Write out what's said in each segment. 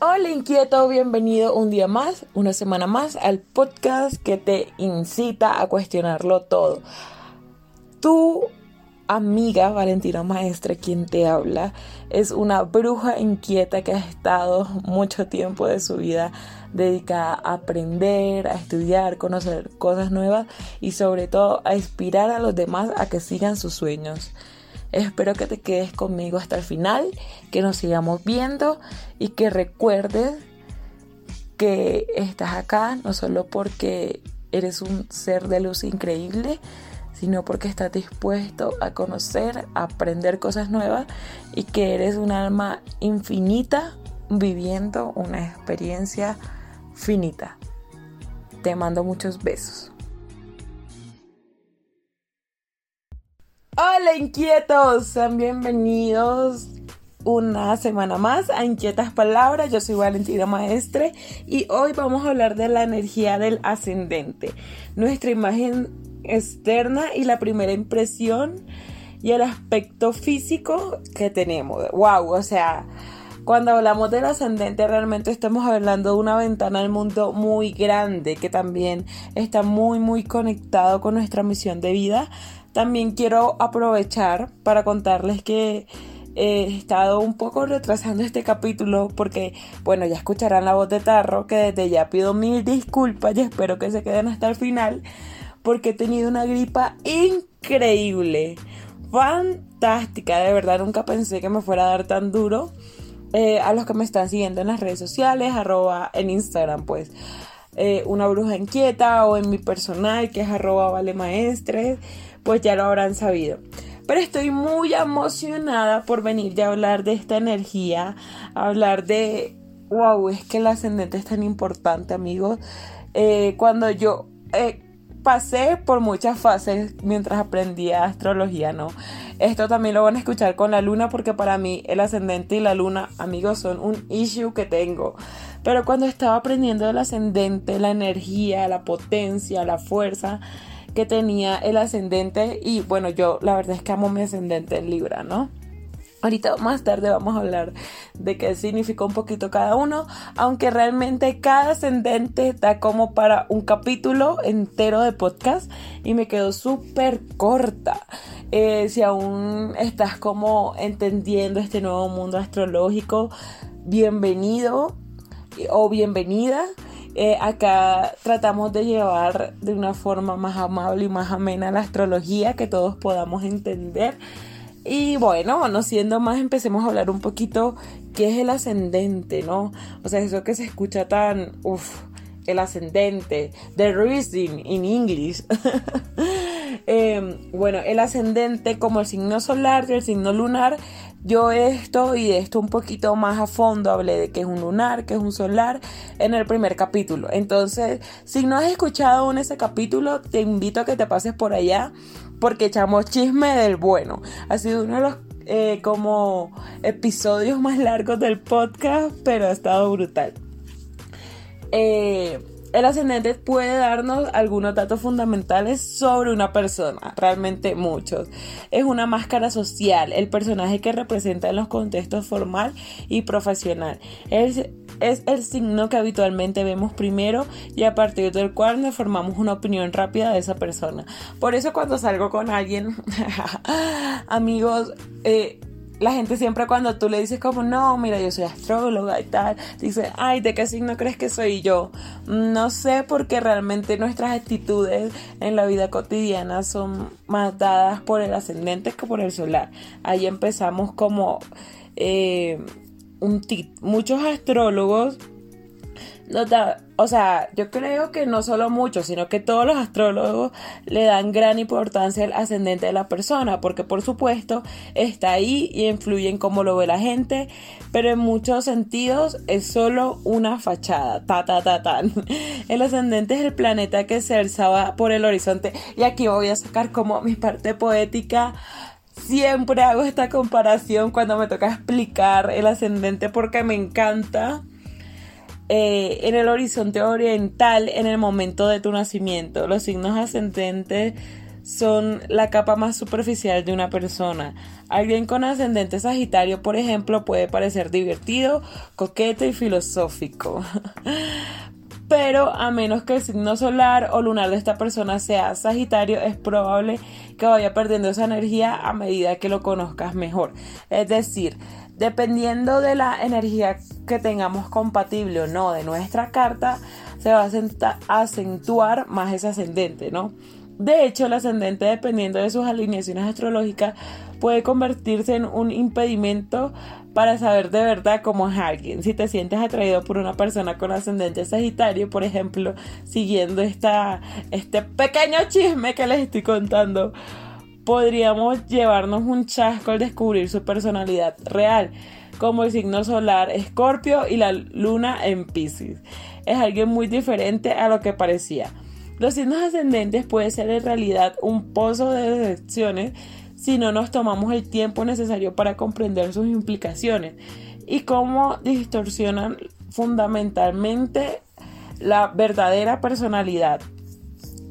Hola inquieto, bienvenido un día más, una semana más al podcast que te incita a cuestionarlo todo. Tu amiga Valentina Maestre, quien te habla, es una bruja inquieta que ha estado mucho tiempo de su vida dedicada a aprender, a estudiar, conocer cosas nuevas y sobre todo a inspirar a los demás a que sigan sus sueños. Espero que te quedes conmigo hasta el final, que nos sigamos viendo y que recuerdes que estás acá no solo porque eres un ser de luz increíble, sino porque estás dispuesto a conocer, a aprender cosas nuevas y que eres un alma infinita viviendo una experiencia finita. Te mando muchos besos. Hola inquietos, sean bienvenidos una semana más a Inquietas Palabras. Yo soy Valentina Maestre y hoy vamos a hablar de la energía del ascendente, nuestra imagen externa y la primera impresión y el aspecto físico que tenemos. Wow, o sea, cuando hablamos del ascendente realmente estamos hablando de una ventana al mundo muy grande que también está muy muy conectado con nuestra misión de vida también quiero aprovechar para contarles que he estado un poco retrasando este capítulo porque, bueno, ya escucharán la voz de Tarro, que desde ya pido mil disculpas y espero que se queden hasta el final porque he tenido una gripa increíble, fantástica, de verdad nunca pensé que me fuera a dar tan duro. Eh, a los que me están siguiendo en las redes sociales, arroba en Instagram, pues. Eh, una bruja inquieta o en mi personal que es arroba vale maestres pues ya lo habrán sabido. Pero estoy muy emocionada por venir de hablar de esta energía, hablar de, wow, es que el ascendente es tan importante, amigos. Eh, cuando yo eh, pasé por muchas fases mientras aprendía astrología, ¿no? Esto también lo van a escuchar con la luna porque para mí el ascendente y la luna, amigos, son un issue que tengo. Pero cuando estaba aprendiendo el ascendente, la energía, la potencia, la fuerza, que tenía el ascendente y bueno, yo la verdad es que amo mi ascendente en Libra, ¿no? Ahorita más tarde vamos a hablar de qué significa un poquito cada uno, aunque realmente cada ascendente da como para un capítulo entero de podcast y me quedó súper corta. Eh, si aún estás como entendiendo este nuevo mundo astrológico, bienvenido o bienvenida. Eh, acá tratamos de llevar de una forma más amable y más amena la astrología que todos podamos entender. Y bueno, no siendo más, empecemos a hablar un poquito qué es el ascendente, ¿no? O sea, eso que se escucha tan, uff, el ascendente, the rising in English. Em, bueno, el ascendente como el signo solar y el signo lunar yo esto y de esto un poquito más a fondo hablé de que es un lunar, que es un solar en el primer capítulo. Entonces, si no has escuchado aún ese capítulo, te invito a que te pases por allá porque echamos chisme del bueno. Ha sido uno de los eh, como episodios más largos del podcast, pero ha estado brutal. Eh, el ascendente puede darnos algunos datos fundamentales sobre una persona, realmente muchos. Es una máscara social, el personaje que representa en los contextos formal y profesional. Es, es el signo que habitualmente vemos primero y a partir del cual nos formamos una opinión rápida de esa persona. Por eso cuando salgo con alguien, amigos, eh, la gente siempre cuando tú le dices como, no, mira, yo soy astróloga y tal, dice, ay, ¿de qué signo crees que soy yo? No sé porque realmente nuestras actitudes en la vida cotidiana son más dadas por el ascendente que por el solar. Ahí empezamos como eh, un muchos astrólogos o sea, yo creo que no solo muchos, sino que todos los astrólogos le dan gran importancia al ascendente de la persona, porque por supuesto está ahí y influye en cómo lo ve la gente, pero en muchos sentidos es solo una fachada, ta ta ta. El ascendente es el planeta que se alzaba por el horizonte. Y aquí voy a sacar como mi parte poética. Siempre hago esta comparación cuando me toca explicar el ascendente porque me encanta eh, en el horizonte oriental en el momento de tu nacimiento. Los signos ascendentes son la capa más superficial de una persona. Alguien con ascendente Sagitario, por ejemplo, puede parecer divertido, coqueto y filosófico. Pero a menos que el signo solar o lunar de esta persona sea Sagitario, es probable que vaya perdiendo esa energía a medida que lo conozcas mejor. Es decir, dependiendo de la energía que tengamos compatible o no de nuestra carta, se va a acentuar más ese ascendente, ¿no? De hecho, el ascendente, dependiendo de sus alineaciones astrológicas, puede convertirse en un impedimento para saber de verdad cómo es alguien. Si te sientes atraído por una persona con ascendente Sagitario, por ejemplo, siguiendo esta, este pequeño chisme que les estoy contando, podríamos llevarnos un chasco al descubrir su personalidad real, como el signo solar Escorpio y la luna en Pisces. Es alguien muy diferente a lo que parecía. Los signos ascendentes pueden ser en realidad un pozo de decepciones si no nos tomamos el tiempo necesario para comprender sus implicaciones y cómo distorsionan fundamentalmente la verdadera personalidad.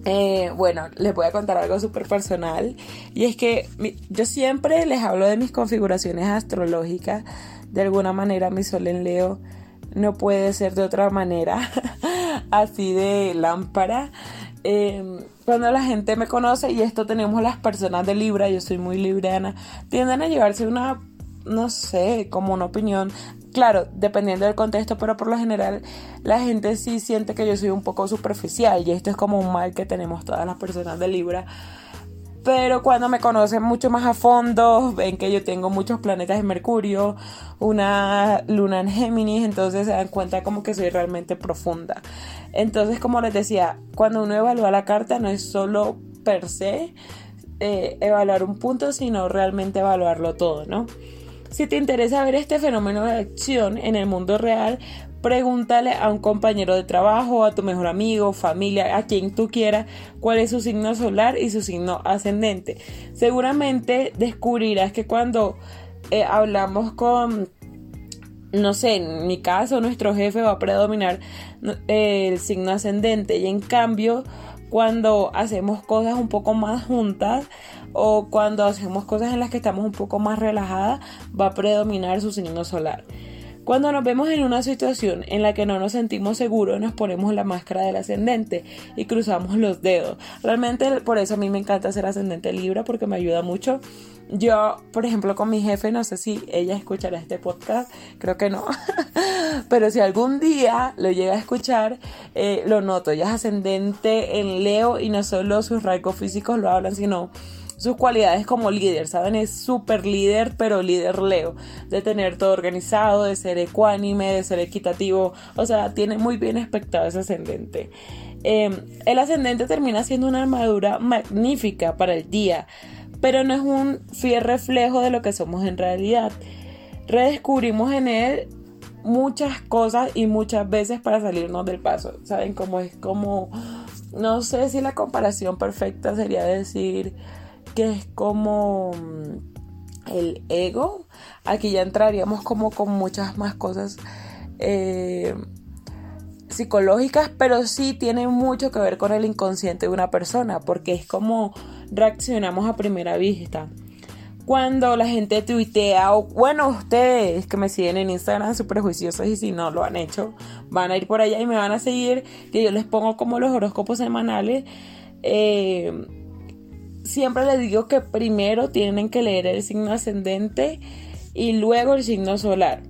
Eh, bueno, les voy a contar algo súper personal y es que yo siempre les hablo de mis configuraciones astrológicas. De alguna manera mi sol en Leo no puede ser de otra manera, así de lámpara. Em, cuando la gente me conoce, y esto tenemos las personas de Libra, yo soy muy libriana, tienden a llevarse una, no sé, como una opinión. Claro, dependiendo del contexto, pero por lo general la gente sí siente que yo soy un poco superficial y esto es como un mal que tenemos todas las personas de Libra pero cuando me conocen mucho más a fondo, ven que yo tengo muchos planetas en Mercurio, una luna en Géminis, entonces se dan cuenta como que soy realmente profunda. Entonces, como les decía, cuando uno evalúa la carta no es solo per se eh, evaluar un punto, sino realmente evaluarlo todo, ¿no? Si te interesa ver este fenómeno de acción en el mundo real, Pregúntale a un compañero de trabajo, a tu mejor amigo, familia, a quien tú quieras, cuál es su signo solar y su signo ascendente. Seguramente descubrirás que cuando eh, hablamos con, no sé, en mi caso, nuestro jefe va a predominar el signo ascendente y en cambio cuando hacemos cosas un poco más juntas o cuando hacemos cosas en las que estamos un poco más relajadas, va a predominar su signo solar. Cuando nos vemos en una situación en la que no nos sentimos seguros, nos ponemos la máscara del ascendente y cruzamos los dedos. Realmente por eso a mí me encanta ser ascendente Libra porque me ayuda mucho. Yo, por ejemplo, con mi jefe, no sé si ella escuchará este podcast, creo que no, pero si algún día lo llega a escuchar, eh, lo noto, ella es ascendente en Leo y no solo sus rasgos físicos lo hablan, sino sus cualidades como líder, ¿saben? Es súper líder, pero líder Leo, de tener todo organizado, de ser ecuánime, de ser equitativo, o sea, tiene muy bien expectado ese ascendente. Em, el ascendente termina siendo una armadura magnífica para el día, pero no es un fiel reflejo de lo que somos en realidad. Redescubrimos en él muchas cosas y muchas veces para salirnos del paso. ¿Saben cómo es como... No sé si la comparación perfecta sería decir que es como mm, el ego. Aquí ya entraríamos como con muchas más cosas eh, psicológicas, pero sí tiene mucho que ver con el inconsciente de una persona, porque es como reaccionamos a primera vista. Cuando la gente tuitea, o bueno, ustedes que me siguen en Instagram, súper juiciosos, y si no lo han hecho, van a ir por allá y me van a seguir, que yo les pongo como los horóscopos semanales. Eh, siempre les digo que primero tienen que leer el signo ascendente y luego el signo solar.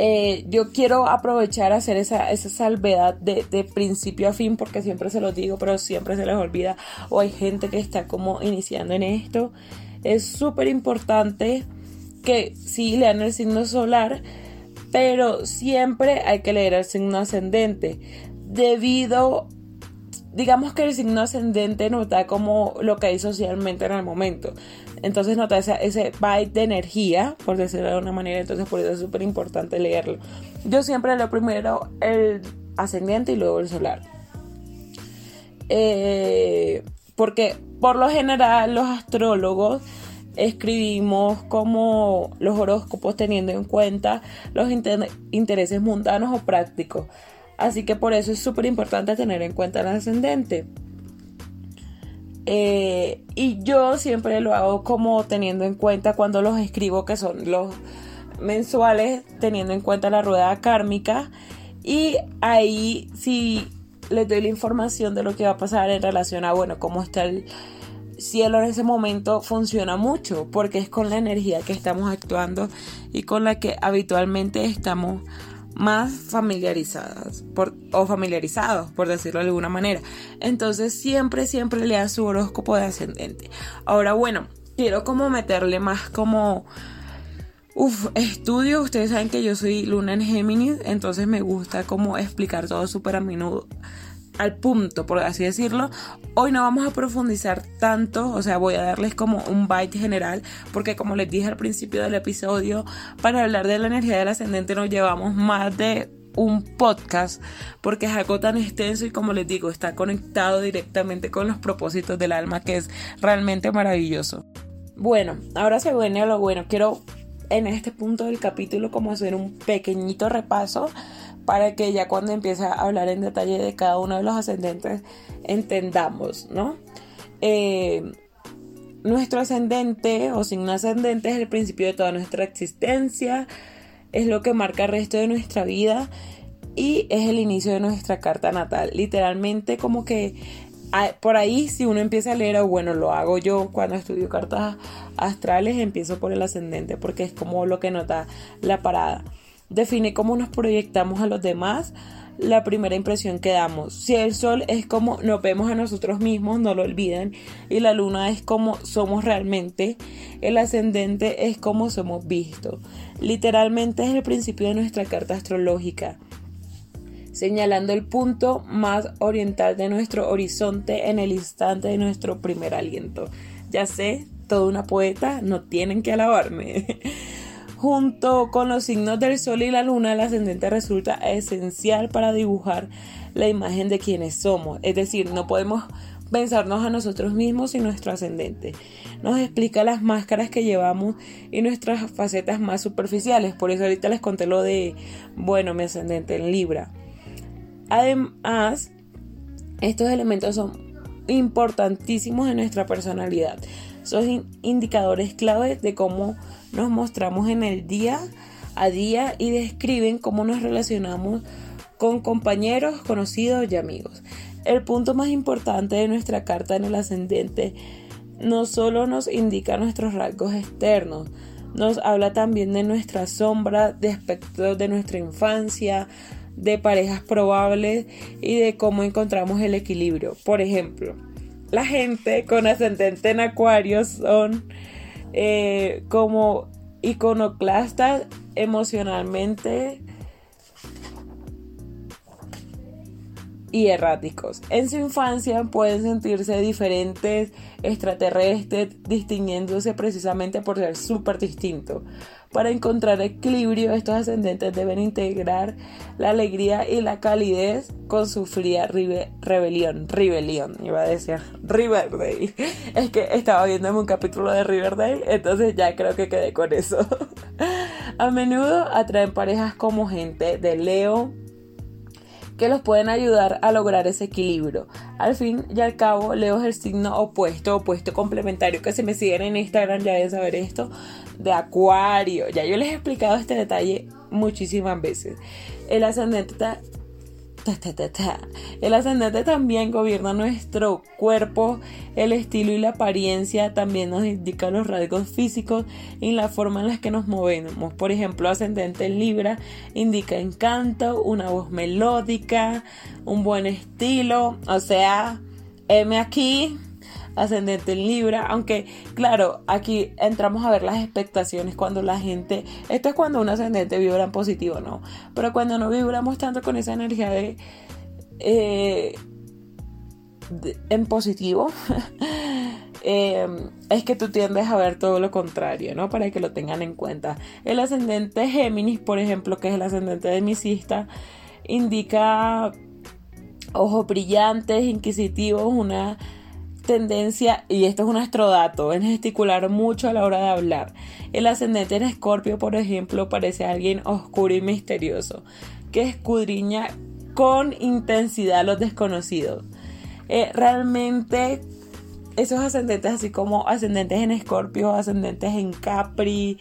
Eh, yo quiero aprovechar hacer esa, esa salvedad de, de, principio a fin porque siempre se los digo, pero siempre se les olvida o hay gente que está como iniciando en esto. Es súper importante que sí lean el signo solar, pero siempre hay que leer el signo ascendente debido digamos que el signo ascendente nos da como lo que hay socialmente en el momento. Entonces nota ese, ese byte de energía, por decirlo de una manera, entonces por eso es súper importante leerlo. Yo siempre leo primero el ascendente y luego el solar. Eh, porque por lo general los astrólogos escribimos como los horóscopos teniendo en cuenta los intereses mundanos o prácticos. Así que por eso es súper importante tener en cuenta el ascendente. Eh, y yo siempre lo hago como teniendo en cuenta cuando los escribo, que son los mensuales, teniendo en cuenta la rueda kármica. Y ahí sí les doy la información de lo que va a pasar en relación a, bueno, cómo está el cielo en ese momento funciona mucho porque es con la energía que estamos actuando y con la que habitualmente estamos más familiarizadas por, o familiarizados, por decirlo de alguna manera. Entonces siempre, siempre lea su horóscopo de ascendente. Ahora, bueno, quiero como meterle más como... Uf, estudio, ustedes saben que yo soy luna en Géminis, entonces me gusta como explicar todo súper a menudo al punto, por así decirlo. Hoy no vamos a profundizar tanto, o sea, voy a darles como un bite general, porque como les dije al principio del episodio, para hablar de la energía del ascendente nos llevamos más de un podcast, porque es algo tan extenso y como les digo, está conectado directamente con los propósitos del alma, que es realmente maravilloso. Bueno, ahora se viene lo bueno. Quiero en este punto del capítulo como hacer un pequeñito repaso para que ya cuando empiece a hablar en detalle de cada uno de los ascendentes entendamos, ¿no? Eh, nuestro ascendente o signo ascendente es el principio de toda nuestra existencia, es lo que marca el resto de nuestra vida y es el inicio de nuestra carta natal. Literalmente como que ah, por ahí si uno empieza a leer, o bueno, lo hago yo cuando estudio cartas astrales, empiezo por el ascendente porque es como lo que nota la parada define cómo nos proyectamos a los demás, la primera impresión que damos. Si el sol es como nos vemos a nosotros mismos, no lo olviden, y la luna es como somos realmente, el ascendente es como somos vistos. Literalmente es el principio de nuestra carta astrológica, señalando el punto más oriental de nuestro horizonte en el instante de nuestro primer aliento. Ya sé, toda una poeta, no tienen que alabarme. Junto con los signos del Sol y la Luna, el ascendente resulta esencial para dibujar la imagen de quienes somos. Es decir, no podemos pensarnos a nosotros mismos sin nuestro ascendente. Nos explica las máscaras que llevamos y nuestras facetas más superficiales. Por eso ahorita les conté lo de, bueno, mi ascendente en Libra. Además, estos elementos son importantísimos en nuestra personalidad. Son indicadores claves de cómo nos mostramos en el día a día y describen cómo nos relacionamos con compañeros, conocidos y amigos. El punto más importante de nuestra carta en el ascendente no solo nos indica nuestros rasgos externos, nos habla también de nuestra sombra, de aspectos de nuestra infancia, de parejas probables y de cómo encontramos el equilibrio. Por ejemplo, la gente con ascendente en acuario son eh, como iconoclastas emocionalmente y erráticos. En su infancia pueden sentirse diferentes, extraterrestres, distinguiéndose precisamente por ser súper distintos. Para encontrar equilibrio, estos ascendentes deben integrar la alegría y la calidez con su fría rebelión. Rebelión, iba a decir Riverdale. Es que estaba viendo un capítulo de Riverdale, entonces ya creo que quedé con eso. A menudo atraen parejas como gente de Leo, que los pueden ayudar a lograr ese equilibrio. Al fin y al cabo, Leo es el signo opuesto, opuesto complementario, que se me siguen en Instagram ya deben saber esto, de Acuario. Ya yo les he explicado este detalle muchísimas veces. El ascendente el ascendente también gobierna nuestro cuerpo, el estilo y la apariencia también nos indica los rasgos físicos y la forma en la que nos movemos. Por ejemplo, ascendente en Libra indica encanto, una voz melódica, un buen estilo, o sea, M aquí ascendente en Libra, aunque claro, aquí entramos a ver las expectaciones cuando la gente, esto es cuando un ascendente vibra en positivo, ¿no? Pero cuando no vibramos tanto con esa energía de, eh, en positivo, em, es que tú tiendes a ver todo lo contrario, ¿no? Para que lo tengan en cuenta. El ascendente Géminis, por ejemplo, que es el ascendente de misista, indica ojos brillantes, inquisitivos, una tendencia, y esto es un astrodato, en gesticular mucho a la hora de hablar. El ascendente en Escorpio, por ejemplo, parece alguien oscuro y misterioso, que escudriña con intensidad los desconocidos. Eh, realmente esos ascendentes así como ascendentes en Escorpio, ascendentes en Capri,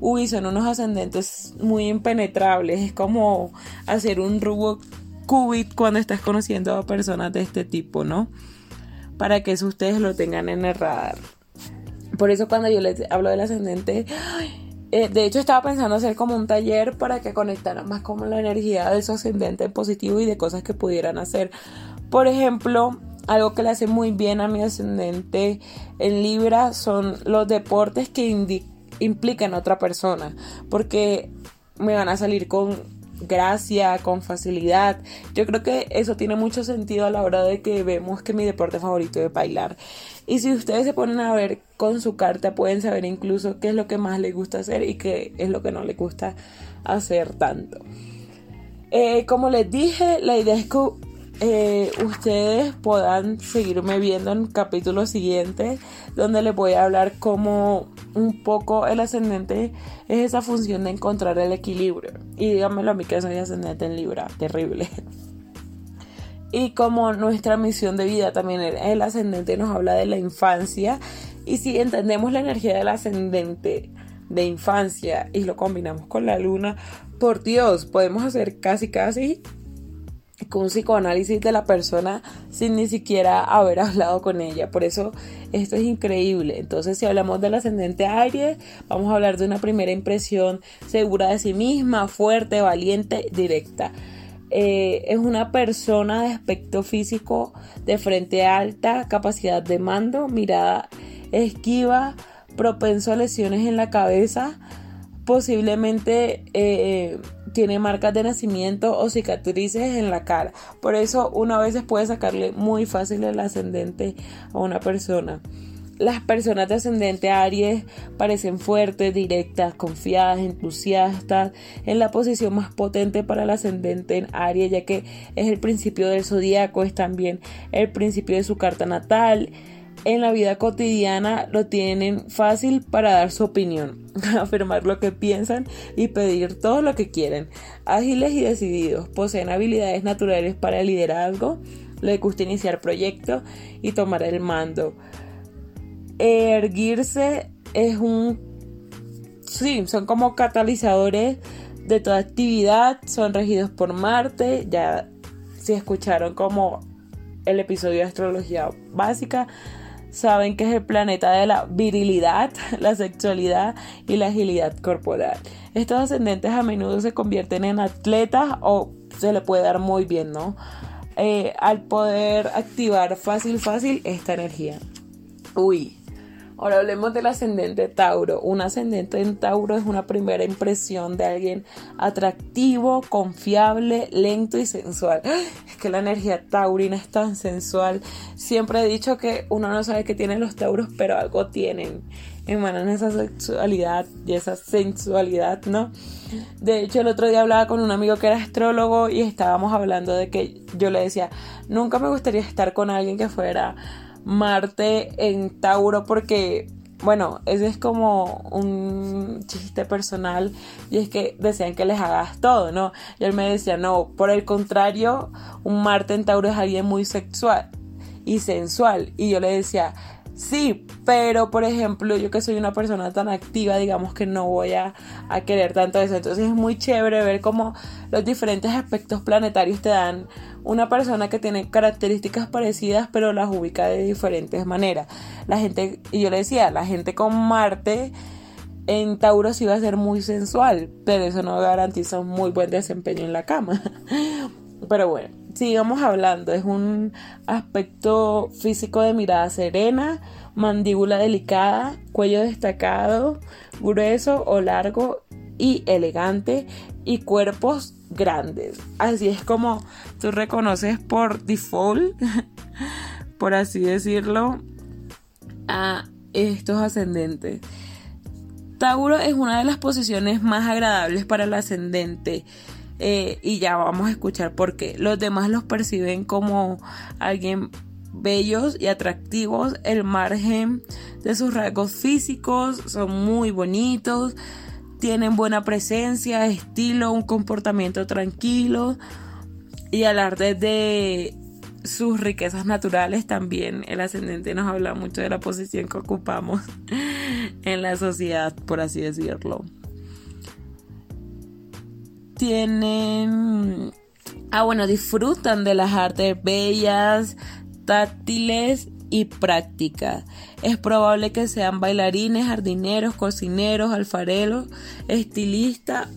uy, son unos ascendentes muy impenetrables, es como hacer un Rubik Cubit cuando estás conociendo a personas de este tipo, ¿no? Para que eso ustedes lo tengan en el. Por eso cuando yo les hablo del ascendente, eh, de hecho estaba pensando hacer como un taller para que conectaran más con la energía de su ascendente positivo y de cosas que pudieran hacer. Por ejemplo, algo que le hace muy bien a mi ascendente en Libra son los deportes que implican a otra persona, porque me van a salir con gracia, con facilidad. Yo creo que eso tiene mucho sentido a la hora de que vemos que mi deporte favorito es bailar. Y si ustedes se ponen a ver con su carta, pueden saber incluso qué es lo que más les gusta hacer y qué es lo que no les gusta hacer tanto. Eh, como les dije, la idea es que eh, ustedes puedan seguirme viendo en capítulos siguientes donde les voy a hablar cómo un poco el ascendente es esa función de encontrar el equilibrio. Y díganmelo a mí que soy ascendente en Libra, terrible. Y como nuestra misión de vida también el ascendente nos habla de la infancia y si entendemos la energía del ascendente de infancia y lo combinamos con la luna por Dios podemos hacer casi casi un psicoanálisis de la persona sin ni siquiera haber hablado con ella. Por eso esto es increíble. Entonces, si hablamos del ascendente Aries, vamos a hablar de una primera impresión segura de sí misma, fuerte, valiente, directa. Eh, es una persona de aspecto físico de frente alta, capacidad de mando, mirada esquiva, propenso a lesiones en la cabeza, posiblemente eh, tiene marcas de nacimiento o cicatrices en la cara. Por eso una vez puede sacarle muy fácil el ascendente a una persona. Las personas de ascendente Aries parecen fuertes, directas, confiadas, entusiastas, en la posición más potente para el ascendente en Aries, ya que es el principio del zodiaco, es también el principio de su carta natal en la vida cotidiana lo tienen fácil para dar su opinión, afirmar lo que piensan y pedir todo lo que quieren. Ágiles y decididos, poseen habilidades naturales para el liderazgo, les gusta iniciar proyectos y tomar el mando. Erguirse es un... Sí, son como catalizadores de toda actividad, son regidos por Marte, ya si escucharon como el episodio de astrología básica, saben que es el planeta de la virilidad, la sexualidad y la agilidad corporal. Estos ascendentes a menudo se convierten en atletas o se le puede dar muy bien, ¿no? Eh, al poder activar fácil, fácil esta energía. Uy, Ahora hablemos del ascendente Tauro. Un ascendente en Tauro es una primera impresión de alguien atractivo, confiable, lento y sensual. Es que la energía taurina es tan sensual. Siempre he dicho que uno no sabe qué tienen los Tauros, pero algo tienen. Emanan esa sexualidad y esa sensualidad, ¿no? De hecho, el otro día hablaba con un amigo que era astrólogo y estábamos hablando de que yo le decía, nunca me gustaría estar con alguien que fuera Marte en Tauro porque, bueno, ese es como un chiste personal y es que desean que les hagas todo, ¿no? Y él me decía, no, por el contrario, un Marte en Tauro es alguien muy sexual y sensual. Y yo le decía, Sí, pero por ejemplo, yo que soy una persona tan activa, digamos que no voy a, a, querer tanto eso. Entonces es muy chévere ver cómo los diferentes aspectos planetarios te dan una persona que tiene características parecidas, pero las ubica de diferentes maneras. La gente, y yo le decía, la gente con Marte en Tauro sí va a ser muy sensual, pero eso no garantiza un muy buen desempeño en la cama. Pero bueno, sigamos hablando. Es un aspecto físico de mirada serena, mandíbula delicada, cuello destacado, grueso o largo y elegante y cuerpos grandes. Así es como tú reconoces por default, por así decirlo, a estos ascendentes. Tauro es una de las posiciones más agradables para el ascendente eh, y ya vamos a escuchar por qué. Los demás los perciben como alguien bellos y atractivos. El margen de sus rasgos físicos son muy bonitos. Tienen buena presencia, estilo, un comportamiento tranquilo y alarde de sus riquezas naturales también. El ascendente nos habla mucho de la posición que ocupamos en la sociedad, por así decirlo. Tienen... Ah, bueno, disfrutan de las artes bellas, táctiles y prácticas. Es probable que sean bailarines, jardineros, cocineros, alfareros, estilistas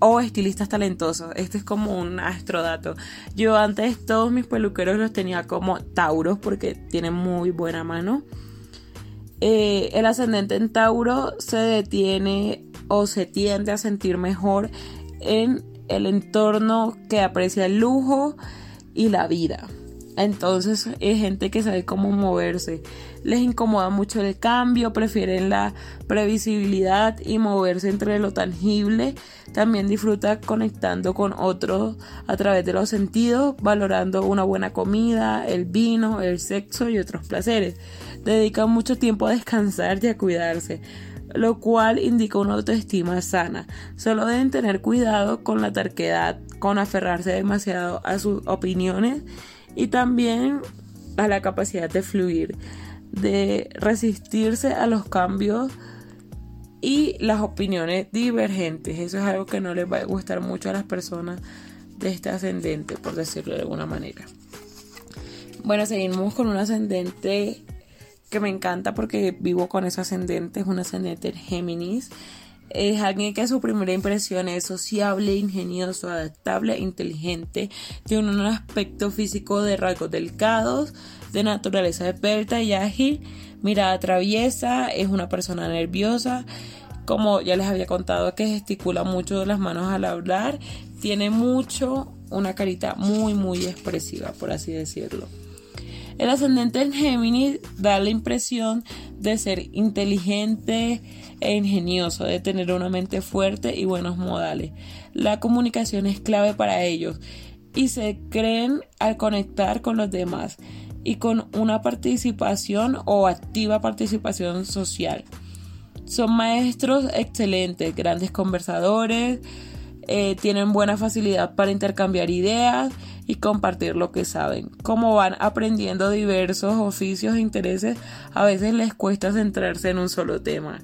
o estilistas talentosos. Este es como un astrodato. Yo antes todos mis peluqueros los tenía como Tauros porque tienen muy buena mano. Eh, el ascendente en Tauro se detiene o se tiende a sentir mejor en el entorno que aprecia el lujo y la vida. Entonces es gente que sabe cómo moverse. Les incomoda mucho el cambio, prefieren la previsibilidad y moverse entre lo tangible. También disfruta conectando con otros a través de los sentidos, valorando una buena comida, el vino, el sexo y otros placeres. Dedican mucho tiempo a descansar y a cuidarse lo cual indica una autoestima sana. Solo deben tener cuidado con la terquedad, con aferrarse demasiado a sus opiniones y también a la capacidad de fluir, de resistirse a los cambios y las opiniones divergentes. Eso es algo que no les va a gustar mucho a las personas de este ascendente, por decirlo de alguna manera. Bueno, seguimos con un ascendente que me encanta porque vivo con ese ascendente, es un ascendente en Géminis. Es alguien que su primera impresión es sociable, ingenioso, adaptable, inteligente, tiene un aspecto físico de rasgos delicados, de naturaleza esbelta y ágil, mirada traviesa, es una persona nerviosa, como ya les había contado que gesticula mucho las manos al hablar, tiene mucho una carita muy muy expresiva, por así decirlo. El ascendente en Géminis da la impresión de ser inteligente e ingenioso, de tener una mente fuerte y buenos modales. La comunicación es clave para ellos y se creen al conectar con los demás y con una participación o activa participación social. Son maestros excelentes, grandes conversadores, eh, tienen buena facilidad para intercambiar ideas y compartir lo que saben. Como van aprendiendo diversos oficios e intereses, a veces les cuesta centrarse en un solo tema.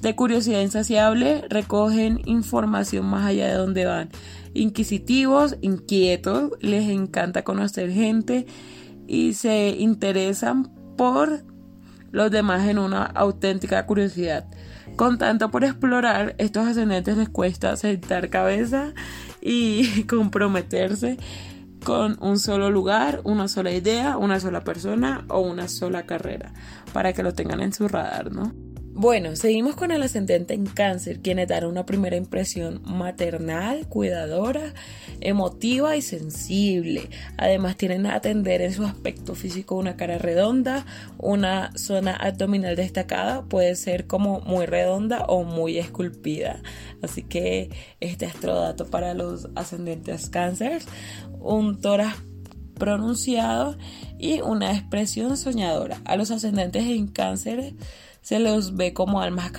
De curiosidad insaciable, recogen información más allá de donde van. Inquisitivos, inquietos, les encanta conocer gente y se interesan por los demás en una auténtica curiosidad. Con tanto por explorar, estos ascendentes les cuesta sentar cabeza y comprometerse con un solo lugar, una sola idea, una sola persona o una sola carrera, para que lo tengan en su radar, ¿no? Bueno, seguimos con el ascendente en cáncer, quienes dan una primera impresión maternal, cuidadora, emotiva y sensible. Además tienen a atender en su aspecto físico una cara redonda, una zona abdominal destacada, puede ser como muy redonda o muy esculpida. Así que este astrodato para los ascendentes cáncer, un tórax pronunciado y una expresión soñadora. A los ascendentes en cáncer se los ve como almas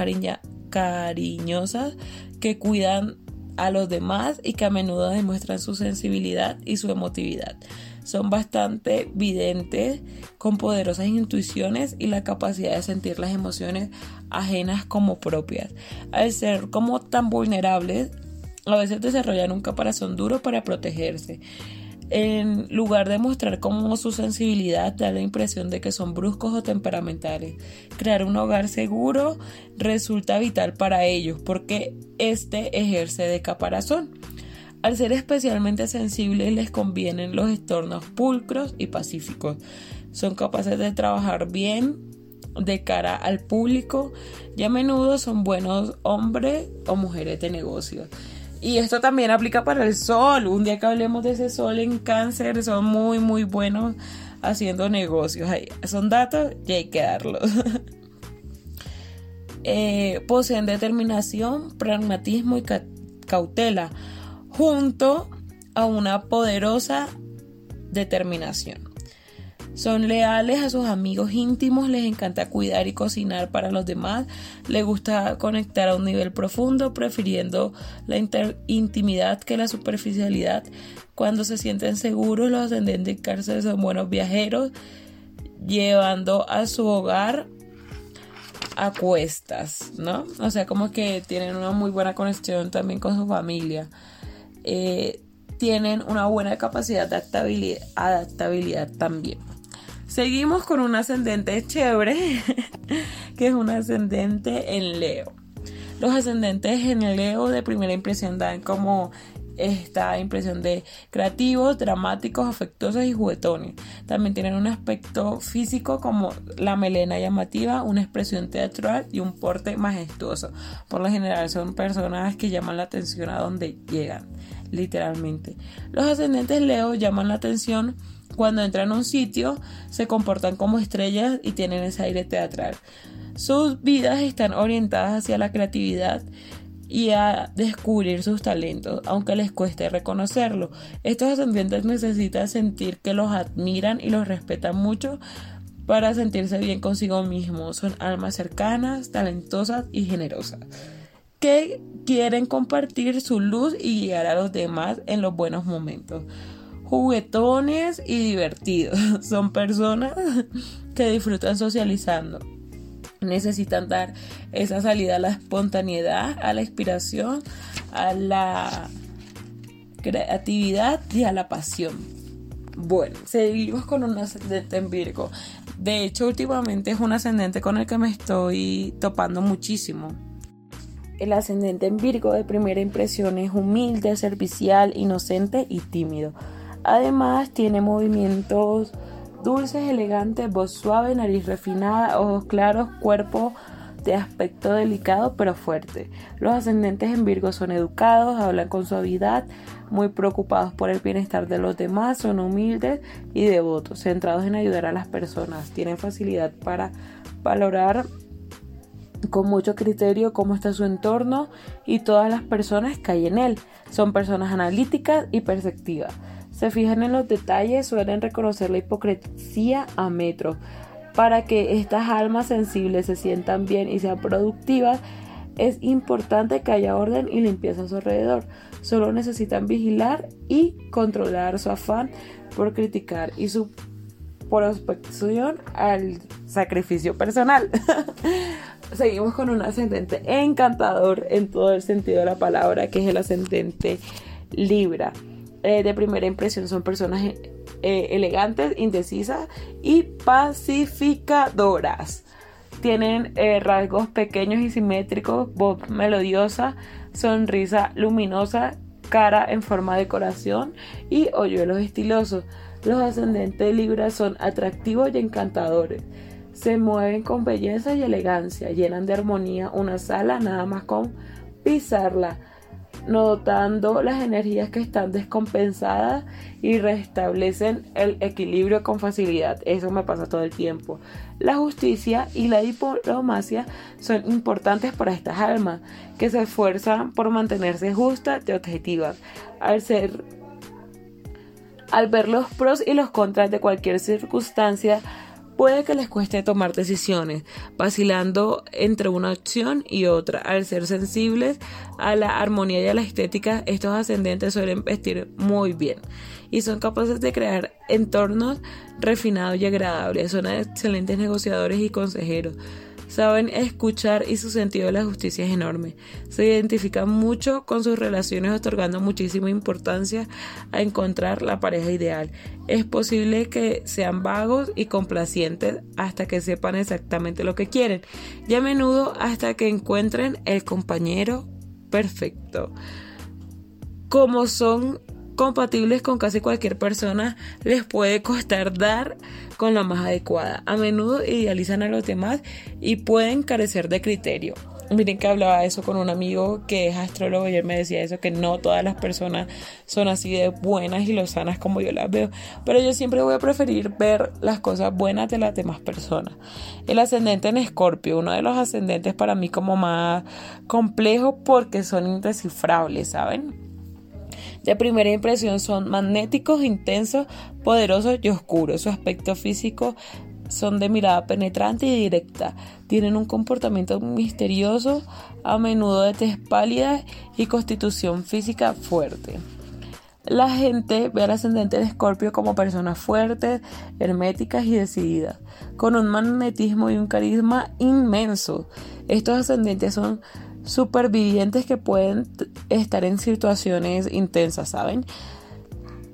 cariñosas que cuidan a los demás y que a menudo demuestran su sensibilidad y su emotividad. Son bastante videntes, con poderosas intuiciones y la capacidad de sentir las emociones ajenas como propias. Al ser como tan vulnerables, a veces desarrollan un caparazón duro para protegerse en lugar de mostrar como su sensibilidad da la impresión de que son bruscos o temperamentales. Crear un hogar seguro resulta vital para ellos porque este ejerce de caparazón. Al ser especialmente sensibles les convienen los entornos pulcros y pacíficos. Son capaces de trabajar bien de cara al público y a menudo son buenos hombres o mujeres de negocios. Y esto también aplica para el sol. Un día que hablemos de ese sol en cáncer, son muy, muy buenos haciendo negocios. Son datos y hay que darlos. Eh, poseen determinación, pragmatismo y cautela, junto a una poderosa determinación. Son leales a sus amigos íntimos, les encanta cuidar y cocinar para los demás, les gusta conectar a un nivel profundo, prefiriendo la intimidad que la superficialidad. Cuando se sienten seguros, los ascendentes en cárcel son buenos viajeros, llevando a su hogar a cuestas, ¿no? O sea, como que tienen una muy buena conexión también con su familia. Eh, tienen una buena capacidad de adaptabilidad también. Seguimos con un ascendente chévere, que es un ascendente en Leo. Los ascendentes en Leo de primera impresión dan como esta impresión de creativos, dramáticos, afectuosos y juguetones. También tienen un aspecto físico como la melena llamativa, una expresión teatral y un porte majestuoso. Por lo general son personas que llaman la atención a donde llegan, literalmente. Los ascendentes Leo llaman la atención cuando entran a un sitio, se comportan como estrellas y tienen ese aire teatral. Sus vidas están orientadas hacia la creatividad y a descubrir sus talentos, aunque les cueste reconocerlo. Estos ascendientes necesitan sentir que los admiran y los respetan mucho para sentirse bien consigo mismos. Son almas cercanas, talentosas y generosas que quieren compartir su luz y guiar a los demás en los buenos momentos. Juguetones y divertidos. Son personas que disfrutan socializando necesitan dar esa salida a la espontaneidad, a la inspiración, a la creatividad y a la pasión. Bueno, seguimos con un ascendente en Virgo. De hecho, últimamente es un ascendente con el que me estoy topando muchísimo. El ascendente en Virgo de primera impresión es humilde, servicial, inocente y tímido. Además, tiene movimientos dulces, elegantes, voz suave, nariz refinada, ojos claros, cuerpo de aspecto delicado pero fuerte. Los ascendentes en Virgo son educados, hablan con suavidad, muy preocupados por el bienestar de los demás, son humildes y devotos, centrados en ayudar a las personas, tienen facilidad para valorar con mucho criterio cómo está su entorno y todas las personas que hay en él. Son personas analíticas y perceptivas se fijan en los detalles, suelen reconocer la hipocresía a metro. Para que estas almas sensibles se sientan bien y sean productivas, es importante que haya orden y limpieza a su alrededor. Solo necesitan vigilar y controlar su afán por criticar y su prospección al sacrificio personal. Seguimos con un ascendente encantador en todo el sentido de la palabra, que es el ascendente Libra. Eh, de primera impresión son personas eh, elegantes, indecisas y pacificadoras. Tienen eh, rasgos pequeños y simétricos, voz melodiosa, sonrisa luminosa, cara en forma de corazón y hoyuelos estilosos. Los ascendentes de Libra son atractivos y encantadores. Se mueven con belleza y elegancia, llenan de armonía una sala nada más con pisarla notando las energías que están descompensadas y restablecen el equilibrio con facilidad. Eso me pasa todo el tiempo. La justicia y la diplomacia son importantes para estas almas que se esfuerzan por mantenerse justas y objetivas. Al ser al ver los pros y los contras de cualquier circunstancia, puede que les cueste tomar decisiones, vacilando entre una opción y otra. Al ser sensibles a la armonía y a la estética, estos ascendentes suelen vestir muy bien y son capaces de crear entornos refinados y agradables. Son excelentes negociadores y consejeros saben escuchar y su sentido de la justicia es enorme. Se identifican mucho con sus relaciones otorgando muchísima importancia a encontrar la pareja ideal. Es posible que sean vagos y complacientes hasta que sepan exactamente lo que quieren y a menudo hasta que encuentren el compañero perfecto. Como son compatibles con casi cualquier persona, les puede costar dar con la más adecuada. A menudo idealizan a los demás y pueden carecer de criterio. Miren que hablaba eso con un amigo que es astrólogo y él me decía eso, que no todas las personas son así de buenas y lo sanas como yo las veo, pero yo siempre voy a preferir ver las cosas buenas de las demás personas. El ascendente en Escorpio, uno de los ascendentes para mí como más complejo porque son indescifrables, ¿saben? De primera impresión son magnéticos, intensos, poderosos y oscuros. Su aspecto físico son de mirada penetrante y directa. Tienen un comportamiento misterioso, a menudo de tez pálida y constitución física fuerte. La gente ve al ascendente de Escorpio como personas fuertes, herméticas y decididas, con un magnetismo y un carisma inmenso. Estos ascendentes son supervivientes que pueden estar en situaciones intensas, ¿saben?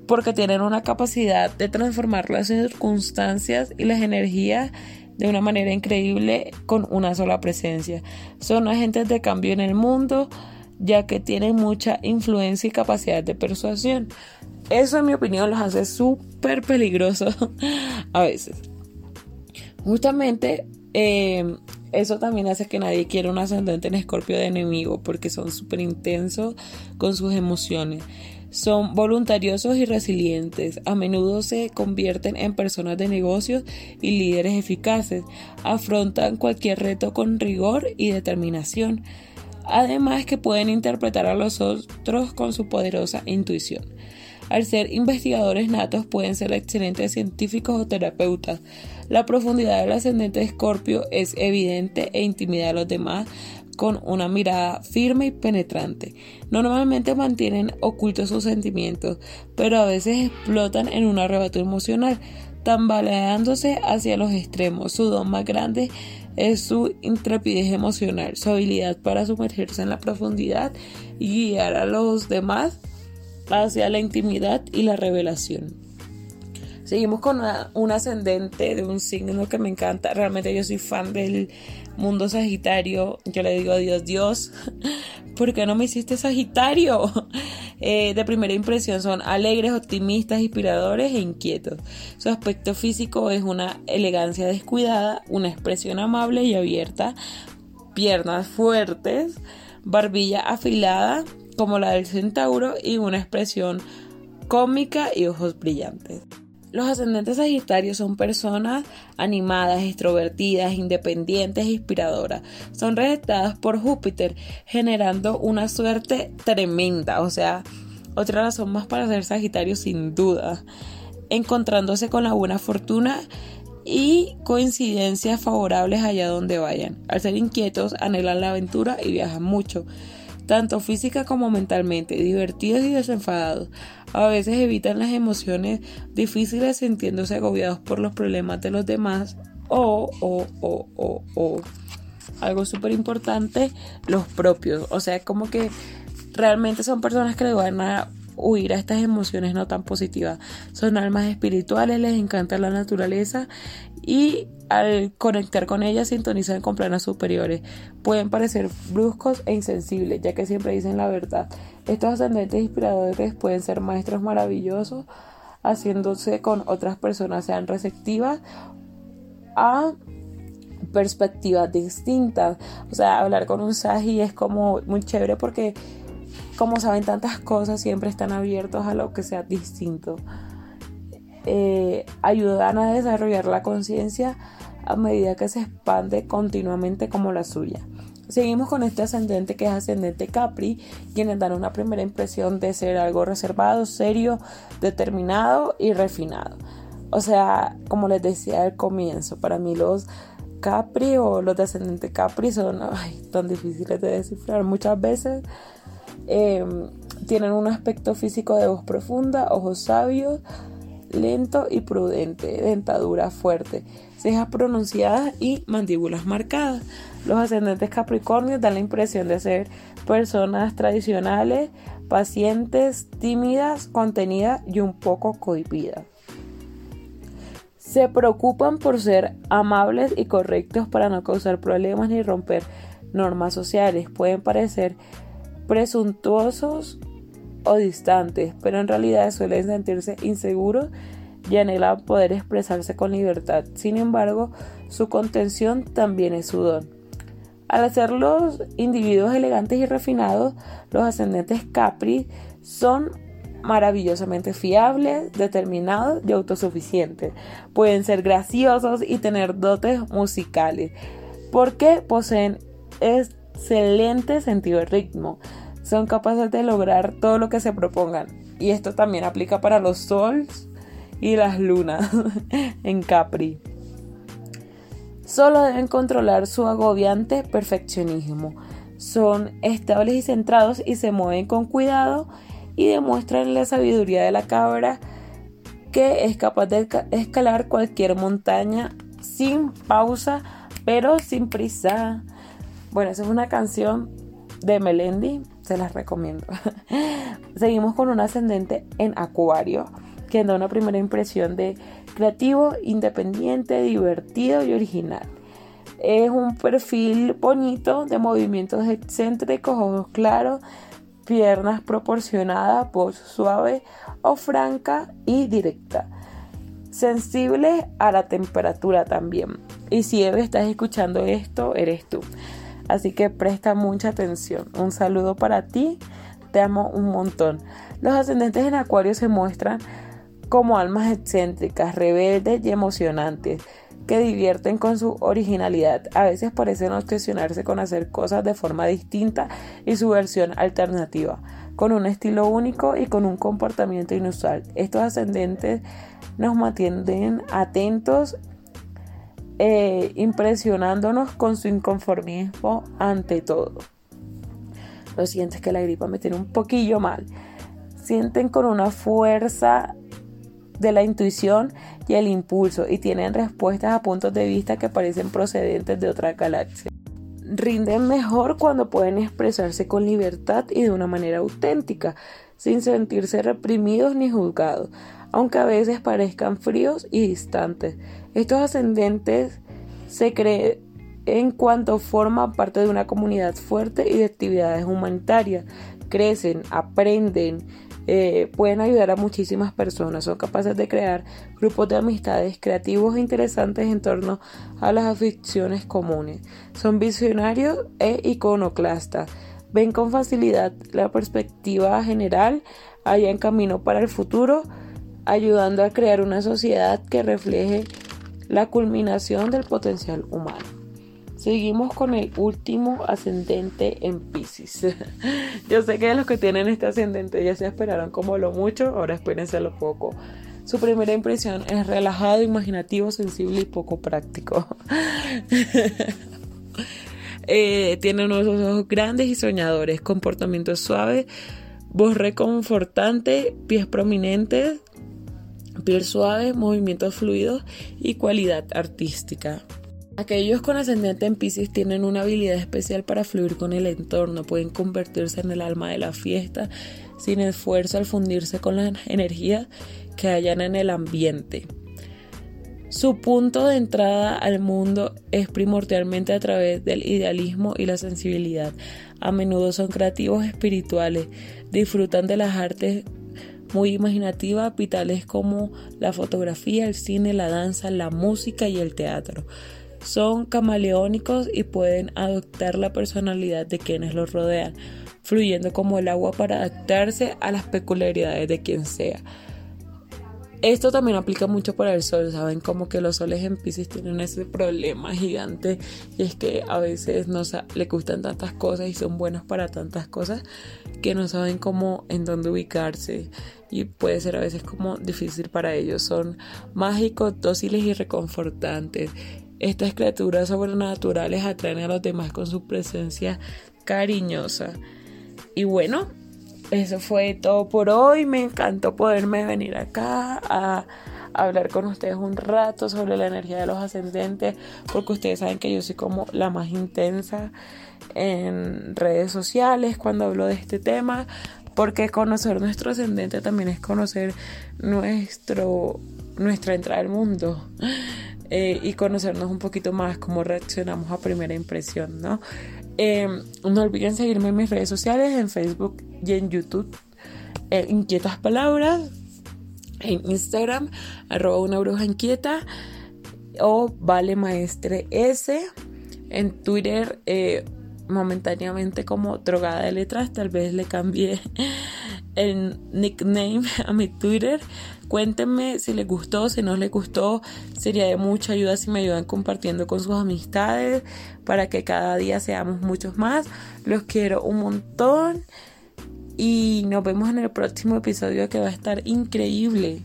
Porque tienen una capacidad de transformar las circunstancias y las energías de una manera increíble con una sola presencia. Son agentes de cambio en el mundo, ya que tienen mucha influencia y capacidad de persuasión. Eso en mi opinión los hace súper peligrosos a veces. Justamente eh, eso también hace que nadie quiera un ascendente en escorpio de enemigo porque son súper intensos con sus emociones. Son voluntariosos y resilientes. A menudo se convierten en personas de negocios y líderes eficaces. Afrontan cualquier reto con rigor y determinación. Además que pueden interpretar a los otros con su poderosa intuición. Al ser investigadores natos pueden ser excelentes científicos o terapeutas. La profundidad del ascendente de Escorpio es evidente e intimida a los demás con una mirada firme y penetrante. Normalmente mantienen ocultos sus sentimientos, pero a veces explotan en un arrebato emocional, tambaleándose hacia los extremos. Su don más grande es su intrepidez emocional, su habilidad para sumergirse en la profundidad y guiar a los demás hacia la intimidad y la revelación. Seguimos con un ascendente de un signo que me encanta. Realmente yo soy fan del mundo Sagitario. Yo le digo a Dios, Dios, ¿por qué no me hiciste Sagitario? Eh, de primera impresión son alegres, optimistas, inspiradores e inquietos. Su aspecto físico es una elegancia descuidada, una expresión amable y abierta, piernas fuertes, barbilla afilada como la del centauro y una expresión cómica y ojos brillantes. Los ascendentes sagitarios son personas animadas, extrovertidas, independientes e inspiradoras. Son regentadas por Júpiter, generando una suerte tremenda. O sea, otra razón más para ser sagitario sin duda. Encontrándose con la buena fortuna y coincidencias favorables allá donde vayan. Al ser inquietos, anhelan la aventura y viajan mucho tanto física como mentalmente, divertidos y desenfadados. A veces evitan las emociones difíciles sintiéndose agobiados por los problemas de los demás o, o, o, o, o algo súper importante, los propios. O sea, como que realmente son personas que le van a huir a estas emociones no tan positivas. Son almas espirituales, les encanta la naturaleza y al conectar con ellas sintonizan con planos superiores. Pueden parecer bruscos e insensibles, ya que siempre dicen la verdad. Estos ascendentes inspiradores pueden ser maestros maravillosos, haciéndose con otras personas sean receptivas a perspectivas distintas. O sea, hablar con un Saji es como muy chévere porque como saben tantas cosas, siempre están abiertos a lo que sea distinto. Eh, ayudan a desarrollar la conciencia a medida que se expande continuamente como la suya. Seguimos con este ascendente que es ascendente Capri, quienes dan una primera impresión de ser algo reservado, serio, determinado y refinado. O sea, como les decía al comienzo, para mí los Capri o los de ascendente Capri son tan difíciles de descifrar. Muchas veces em, tienen un aspecto físico de voz profunda, ojos sabios, lento y prudente, dentadura fuerte, cejas pronunciadas y mandíbulas marcadas. Los ascendentes Capricornios dan la impresión de ser personas tradicionales, pacientes, tímidas, contenidas y un poco cohibidas. Se preocupan por ser amables y correctos para no causar problemas ni romper normas sociales. Pueden parecer presuntuosos o distantes, pero en realidad suelen sentirse inseguros y anhelan poder expresarse con libertad. Sin embargo, su contención también es su don. Al ser los individuos elegantes y refinados, los ascendentes Capri son maravillosamente fiables, determinados y autosuficientes. Pueden ser graciosos y tener dotes musicales porque poseen excelente sentido de ritmo son capaces de lograr todo lo que se propongan. Y esto también aplica para los sols y las lunas en Capri. Solo deben controlar su agobiante perfeccionismo. Son estables y centrados y se mueven con cuidado y demuestran la sabiduría de la cabra que es capaz de escalar cualquier montaña sin pausa, pero sin prisa. Bueno, esa es una canción de Melendi, se las recomiendo. Seguimos con un ascendente en Acuario, que da una primera impresión de creativo, independiente, divertido y original. Es un perfil bonito de movimientos excéntricos, ojos claros, piernas proporcionadas, voz suave o franca y directa. Sensible a la temperatura también. Y si Eve estás escuchando esto, eres tú. Así que presta mucha atención. Un saludo para ti. Te amo un montón. Los ascendentes en Acuario se muestran como almas excéntricas, rebeldes y emocionantes que divierten con su originalidad. A veces parecen obsesionarse con hacer cosas de forma distinta y su versión alternativa, con un estilo único y con un comportamiento inusual. Estos ascendentes nos mantienen atentos, eh, impresionándonos con su inconformismo ante todo. Lo sientes que la gripa me tiene un poquillo mal. Sienten con una fuerza de la intuición y el impulso y tienen respuestas a puntos de vista que parecen procedentes de otra galaxia. Rinden mejor cuando pueden expresarse con libertad y de una manera auténtica, sin sentirse reprimidos ni juzgados, aunque a veces parezcan fríos y distantes. Estos ascendentes se creen en cuanto forman parte de una comunidad fuerte y de actividades humanitarias. Crecen, aprenden, eh, pueden ayudar a muchísimas personas. Son capaces de crear grupos de amistades creativos e interesantes en torno a las aficiones comunes. Son visionarios e iconoclastas. Ven con facilidad la perspectiva general allá en camino para el futuro, ayudando a crear una sociedad que refleje la culminación del potencial humano. Seguimos con el último ascendente en Pisces. Yo sé que los que tienen este ascendente ya se esperaron como lo mucho, ahora espérense lo poco. Su primera impresión es relajado, imaginativo, sensible y poco práctico. eh, tiene unos ojos grandes y soñadores, comportamiento suave, voz reconfortante, pies prominentes, piel suave, movimientos fluidos y cualidad artística. Aquellos con ascendente en Pisces tienen una habilidad especial para fluir con el entorno, pueden convertirse en el alma de la fiesta sin esfuerzo al fundirse con las energías que hayan en el ambiente. Su punto de entrada al mundo es primordialmente a través del idealismo y la sensibilidad. A menudo son creativos espirituales, disfrutan de las artes muy imaginativas, vitales como la fotografía, el cine, la danza, la música y el teatro. Son camaleónicos y pueden adoptar la personalidad de quienes los rodean, fluyendo como el agua para adaptarse a las peculiaridades de quien sea. Esto también aplica mucho para el sol, saben como que los soles en Pisces tienen ese problema gigante y es que a veces no le gustan tantas cosas y son buenos para tantas cosas que no saben cómo en dónde ubicarse y puede ser a veces como difícil para ellos. Son mágicos, dóciles y reconfortantes estas criaturas sobrenaturales atraen a los demás con su presencia cariñosa. Y bueno, eso fue todo por hoy. Me encantó poderme venir acá a hablar con ustedes un rato sobre la energía de los ascendentes, porque ustedes saben que yo soy como la más intensa en redes sociales cuando hablo de este tema, porque conocer nuestro ascendente también es conocer nuestro nuestra entrada al mundo. Eh, y conocernos un poquito más cómo reaccionamos a primera impresión, ¿no? Em, no olviden seguirme en mis redes sociales, en Facebook y en YouTube. Eh, inquietas palabras. En Instagram, arroba una bruja inquieta. O vale maestre S. En Twitter, eh, momentáneamente como drogada de letras. Tal vez le cambié el nickname a mi Twitter. Cuéntenme si les gustó, si no les gustó. Sería de mucha ayuda si me ayudan compartiendo con sus amistades para que cada día seamos muchos más. Los quiero un montón y nos vemos en el próximo episodio que va a estar increíble.